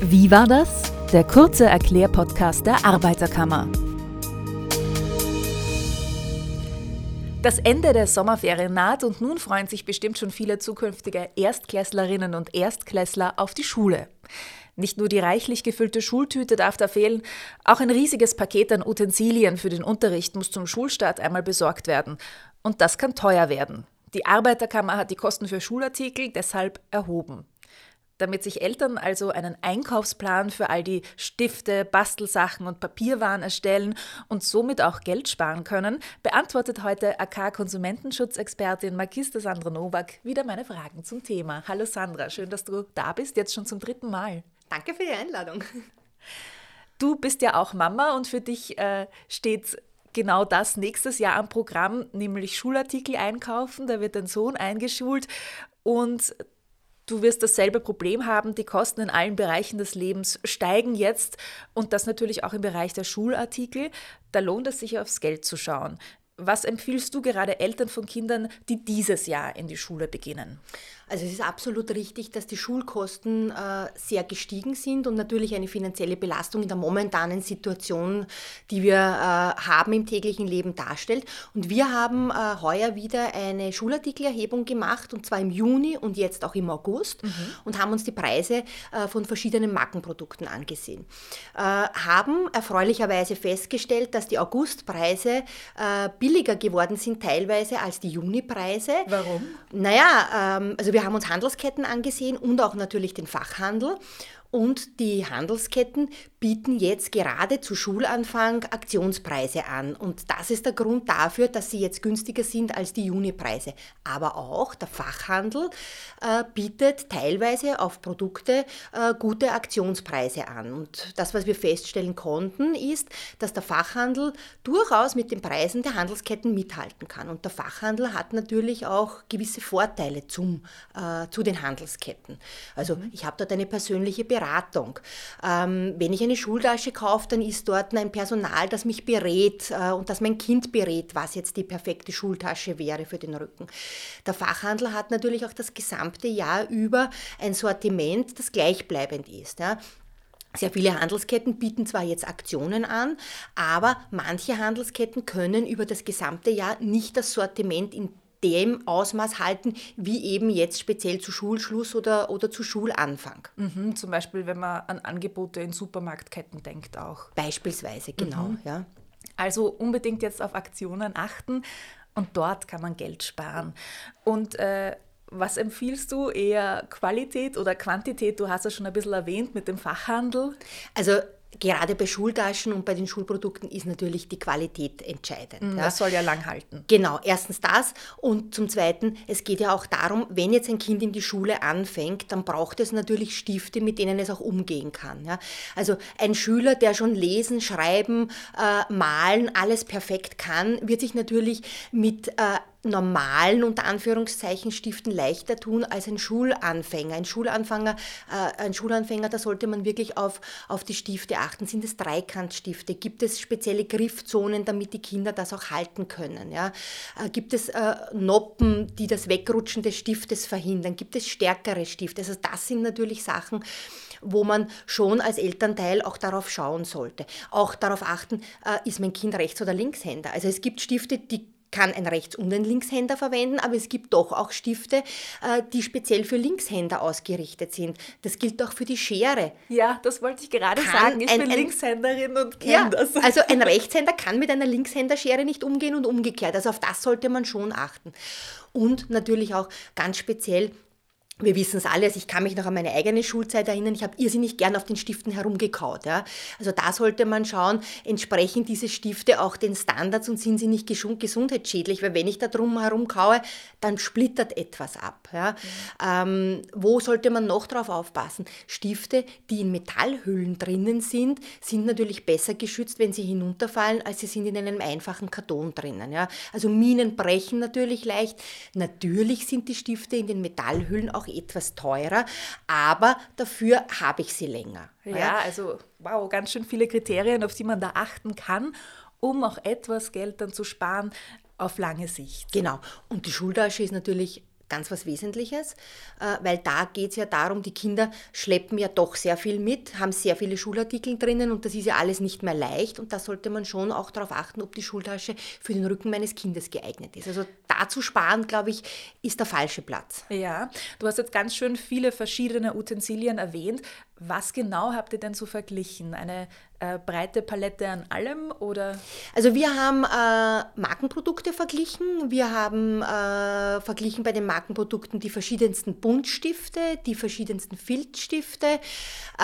Wie war das? Der kurze Erklärpodcast der Arbeiterkammer. Das Ende der Sommerferien naht und nun freuen sich bestimmt schon viele zukünftige Erstklässlerinnen und Erstklässler auf die Schule. Nicht nur die reichlich gefüllte Schultüte darf da fehlen, auch ein riesiges Paket an Utensilien für den Unterricht muss zum Schulstart einmal besorgt werden. Und das kann teuer werden. Die Arbeiterkammer hat die Kosten für Schulartikel deshalb erhoben. Damit sich Eltern also einen Einkaufsplan für all die Stifte, Bastelsachen und Papierwaren erstellen und somit auch Geld sparen können, beantwortet heute AK-Konsumentenschutzexpertin Magister Sandra Nowak wieder meine Fragen zum Thema. Hallo Sandra, schön, dass du da bist, jetzt schon zum dritten Mal. Danke für die Einladung. Du bist ja auch Mama und für dich äh, steht genau das nächstes Jahr am Programm, nämlich Schulartikel einkaufen. Da wird dein Sohn eingeschult und Du wirst dasselbe Problem haben, die Kosten in allen Bereichen des Lebens steigen jetzt und das natürlich auch im Bereich der Schulartikel. Da lohnt es sich aufs Geld zu schauen. Was empfiehlst du gerade Eltern von Kindern, die dieses Jahr in die Schule beginnen? Also es ist absolut richtig, dass die Schulkosten äh, sehr gestiegen sind und natürlich eine finanzielle Belastung in der momentanen Situation, die wir äh, haben im täglichen Leben darstellt. Und wir haben äh, heuer wieder eine Schulartikelerhebung gemacht und zwar im Juni und jetzt auch im August mhm. und haben uns die Preise äh, von verschiedenen Markenprodukten angesehen. Äh, haben erfreulicherweise festgestellt, dass die Augustpreise äh, billiger geworden sind teilweise als die Junipreise. Warum? Naja, ähm, also wir wir haben uns Handelsketten angesehen und auch natürlich den Fachhandel. Und die Handelsketten bieten jetzt gerade zu Schulanfang Aktionspreise an. Und das ist der Grund dafür, dass sie jetzt günstiger sind als die Junipreise. Aber auch der Fachhandel äh, bietet teilweise auf Produkte äh, gute Aktionspreise an. Und das, was wir feststellen konnten, ist, dass der Fachhandel durchaus mit den Preisen der Handelsketten mithalten kann. Und der Fachhandel hat natürlich auch gewisse Vorteile zum, äh, zu den Handelsketten. Also mhm. ich habe dort eine persönliche Beratung. Ähm, wenn ich eine Schultasche kaufe, dann ist dort ein Personal, das mich berät äh, und das mein Kind berät, was jetzt die perfekte Schultasche wäre für den Rücken. Der Fachhandel hat natürlich auch das gesamte Jahr über ein Sortiment, das gleichbleibend ist. Ja. Sehr viele Handelsketten bieten zwar jetzt Aktionen an, aber manche Handelsketten können über das gesamte Jahr nicht das Sortiment in dem Ausmaß halten, wie eben jetzt speziell zu Schulschluss oder, oder zu Schulanfang. Mhm, zum Beispiel, wenn man an Angebote in Supermarktketten denkt auch. Beispielsweise, genau, mhm. ja. Also unbedingt jetzt auf Aktionen achten und dort kann man Geld sparen. Und äh, was empfiehlst du? Eher Qualität oder Quantität? Du hast es schon ein bisschen erwähnt mit dem Fachhandel. Also Gerade bei Schultaschen und bei den Schulprodukten ist natürlich die Qualität entscheidend. Das ja. soll ja lang halten. Genau, erstens das und zum Zweiten, es geht ja auch darum, wenn jetzt ein Kind in die Schule anfängt, dann braucht es natürlich Stifte, mit denen es auch umgehen kann. Ja. Also ein Schüler, der schon lesen, schreiben, äh, malen, alles perfekt kann, wird sich natürlich mit äh, normalen, unter Anführungszeichen, Stiften leichter tun als ein Schulanfänger. Ein Schulanfänger, äh, ein Schulanfänger, da sollte man wirklich auf, auf die Stifte achten. Sind es Dreikantstifte? Gibt es spezielle Griffzonen, damit die Kinder das auch halten können? Ja? Äh, gibt es äh, Noppen, die das Wegrutschen des Stiftes verhindern? Gibt es stärkere Stifte? Also das sind natürlich Sachen, wo man schon als Elternteil auch darauf schauen sollte. Auch darauf achten, äh, ist mein Kind Rechts- oder Linkshänder? Also es gibt Stifte, die kann ein Rechts- und ein Linkshänder verwenden, aber es gibt doch auch Stifte, äh, die speziell für Linkshänder ausgerichtet sind. Das gilt auch für die Schere. Ja, das wollte ich gerade kann sagen. Ich ein, bin ein, Linkshänderin und kenne ja, das. Also ein Rechtshänder kann mit einer Linkshänderschere nicht umgehen und umgekehrt. Also auf das sollte man schon achten. Und natürlich auch ganz speziell wir wissen es alle, also ich kann mich noch an meine eigene Schulzeit erinnern, ich habe irrsinnig gern auf den Stiften herumgekaut. Ja. Also da sollte man schauen, entsprechen diese Stifte auch den Standards und sind sie nicht gesundheitsschädlich, weil wenn ich da drum herum kaue, dann splittert etwas ab. Ja. Mhm. Ähm, wo sollte man noch drauf aufpassen? Stifte, die in Metallhüllen drinnen sind, sind natürlich besser geschützt, wenn sie hinunterfallen, als sie sind in einem einfachen Karton drinnen. Ja. Also Minen brechen natürlich leicht. Natürlich sind die Stifte in den Metallhüllen auch etwas teurer, aber dafür habe ich sie länger. Ja, ja, also wow, ganz schön viele Kriterien, auf die man da achten kann, um auch etwas Geld dann zu sparen auf lange Sicht. Genau. Und die Schultasche ist natürlich ganz was Wesentliches, äh, weil da geht es ja darum, die Kinder schleppen ja doch sehr viel mit, haben sehr viele Schulartikel drinnen und das ist ja alles nicht mehr leicht und da sollte man schon auch darauf achten, ob die Schultasche für den Rücken meines Kindes geeignet ist. Also da zu sparen, glaube ich, ist der falsche Platz. Ja, du hast jetzt ganz schön viele verschiedene Utensilien erwähnt. Was genau habt ihr denn so verglichen? Eine äh, breite Palette an allem oder? Also wir haben äh, Markenprodukte verglichen. Wir haben äh, verglichen bei den Markenprodukten die verschiedensten Buntstifte, die verschiedensten Filzstifte,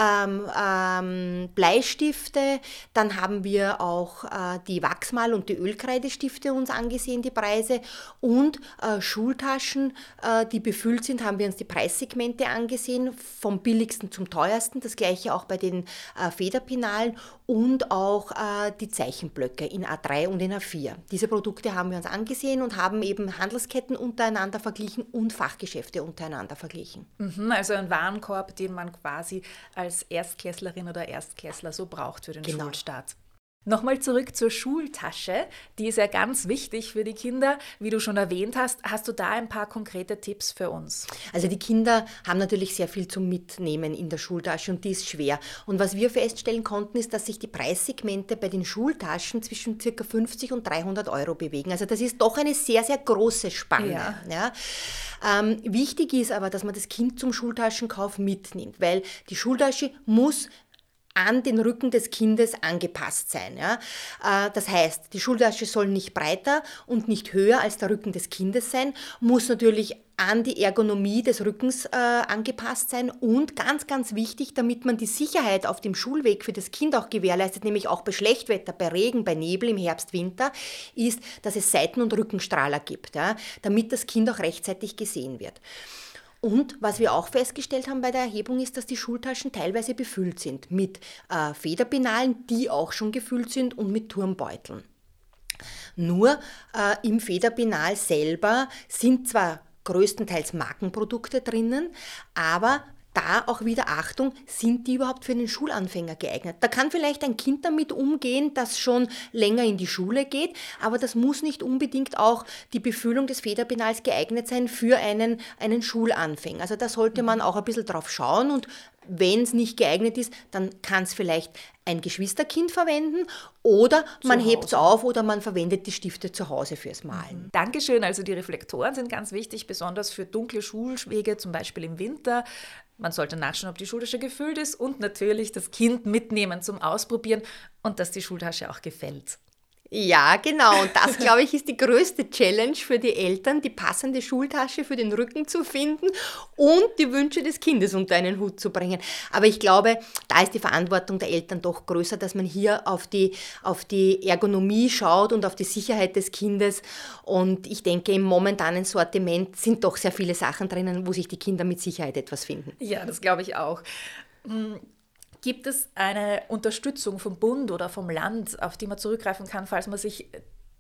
ähm, ähm, Bleistifte. Dann haben wir auch äh, die Wachsmal- und die Ölkreidestifte uns angesehen, die Preise. Und äh, Schultaschen, äh, die befüllt sind, haben wir uns die Preissegmente angesehen, vom billigsten zum teuersten. Das gleiche auch bei den Federpinalen und auch äh, die Zeichenblöcke in A3 und in A4. Diese Produkte haben wir uns angesehen und haben eben Handelsketten untereinander verglichen und Fachgeschäfte untereinander verglichen. Mhm, also ein Warenkorb, den man quasi als Erstklässlerin oder Erstklässler so braucht für den genau. Schulstart. Nochmal zurück zur Schultasche. Die ist ja ganz wichtig für die Kinder. Wie du schon erwähnt hast, hast du da ein paar konkrete Tipps für uns? Also die Kinder haben natürlich sehr viel zum Mitnehmen in der Schultasche und die ist schwer. Und was wir feststellen konnten, ist, dass sich die Preissegmente bei den Schultaschen zwischen ca. 50 und 300 Euro bewegen. Also das ist doch eine sehr, sehr große Spanne. Ja. ja. Ähm, wichtig ist aber, dass man das Kind zum Schultaschenkauf mitnimmt, weil die Schultasche muss an den Rücken des Kindes angepasst sein. Ja? Äh, das heißt, die Schultasche soll nicht breiter und nicht höher als der Rücken des Kindes sein, muss natürlich an die Ergonomie des Rückens äh, angepasst sein und ganz, ganz wichtig, damit man die Sicherheit auf dem Schulweg für das Kind auch gewährleistet, nämlich auch bei Schlechtwetter, bei Regen, bei Nebel im Herbst, Winter, ist, dass es Seiten- und Rückenstrahler gibt, ja, damit das Kind auch rechtzeitig gesehen wird. Und was wir auch festgestellt haben bei der Erhebung ist, dass die Schultaschen teilweise befüllt sind mit äh, Federpinalen, die auch schon gefüllt sind und mit Turmbeuteln. Nur äh, im Federpinal selber sind zwar größtenteils Markenprodukte drinnen, aber da auch wieder Achtung, sind die überhaupt für den Schulanfänger geeignet? Da kann vielleicht ein Kind damit umgehen, das schon länger in die Schule geht, aber das muss nicht unbedingt auch die Befüllung des Federpenals geeignet sein für einen, einen Schulanfänger. Also da sollte man auch ein bisschen drauf schauen und wenn es nicht geeignet ist, dann kann es vielleicht ein Geschwisterkind verwenden oder man hebt es auf oder man verwendet die Stifte zu Hause fürs Malen. Mhm. Dankeschön. Also die Reflektoren sind ganz wichtig, besonders für dunkle Schulwege, zum Beispiel im Winter. Man sollte nachschauen, ob die Schultasche gefüllt ist und natürlich das Kind mitnehmen zum Ausprobieren und dass die Schultasche auch gefällt. Ja, genau. Und das, glaube ich, ist die größte Challenge für die Eltern, die passende Schultasche für den Rücken zu finden und die Wünsche des Kindes unter einen Hut zu bringen. Aber ich glaube, da ist die Verantwortung der Eltern doch größer, dass man hier auf die, auf die Ergonomie schaut und auf die Sicherheit des Kindes. Und ich denke, im momentanen Sortiment sind doch sehr viele Sachen drinnen, wo sich die Kinder mit Sicherheit etwas finden. Ja, das glaube ich auch. Gibt es eine Unterstützung vom Bund oder vom Land, auf die man zurückgreifen kann, falls man sich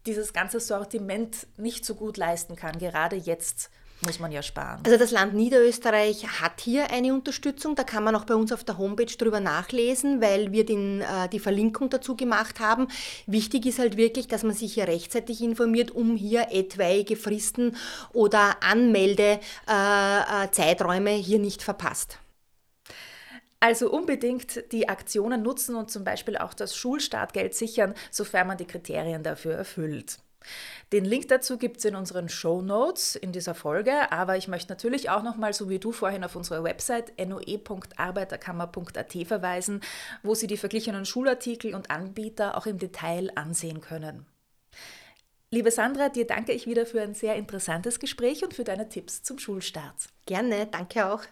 dieses ganze Sortiment nicht so gut leisten kann, gerade jetzt muss man ja sparen. Also das Land Niederösterreich hat hier eine Unterstützung. Da kann man auch bei uns auf der Homepage drüber nachlesen, weil wir den, äh, die Verlinkung dazu gemacht haben. Wichtig ist halt wirklich, dass man sich hier rechtzeitig informiert, um hier etwaige Fristen oder Anmeldezeiträume äh, äh hier nicht verpasst. Also unbedingt die Aktionen nutzen und zum Beispiel auch das Schulstartgeld sichern, sofern man die Kriterien dafür erfüllt. Den Link dazu gibt es in unseren Show Notes in dieser Folge, aber ich möchte natürlich auch nochmal, so wie du vorhin, auf unsere Website noe.arbeiterkammer.at verweisen, wo Sie die verglichenen Schulartikel und Anbieter auch im Detail ansehen können. Liebe Sandra, dir danke ich wieder für ein sehr interessantes Gespräch und für deine Tipps zum Schulstart. Gerne, danke auch.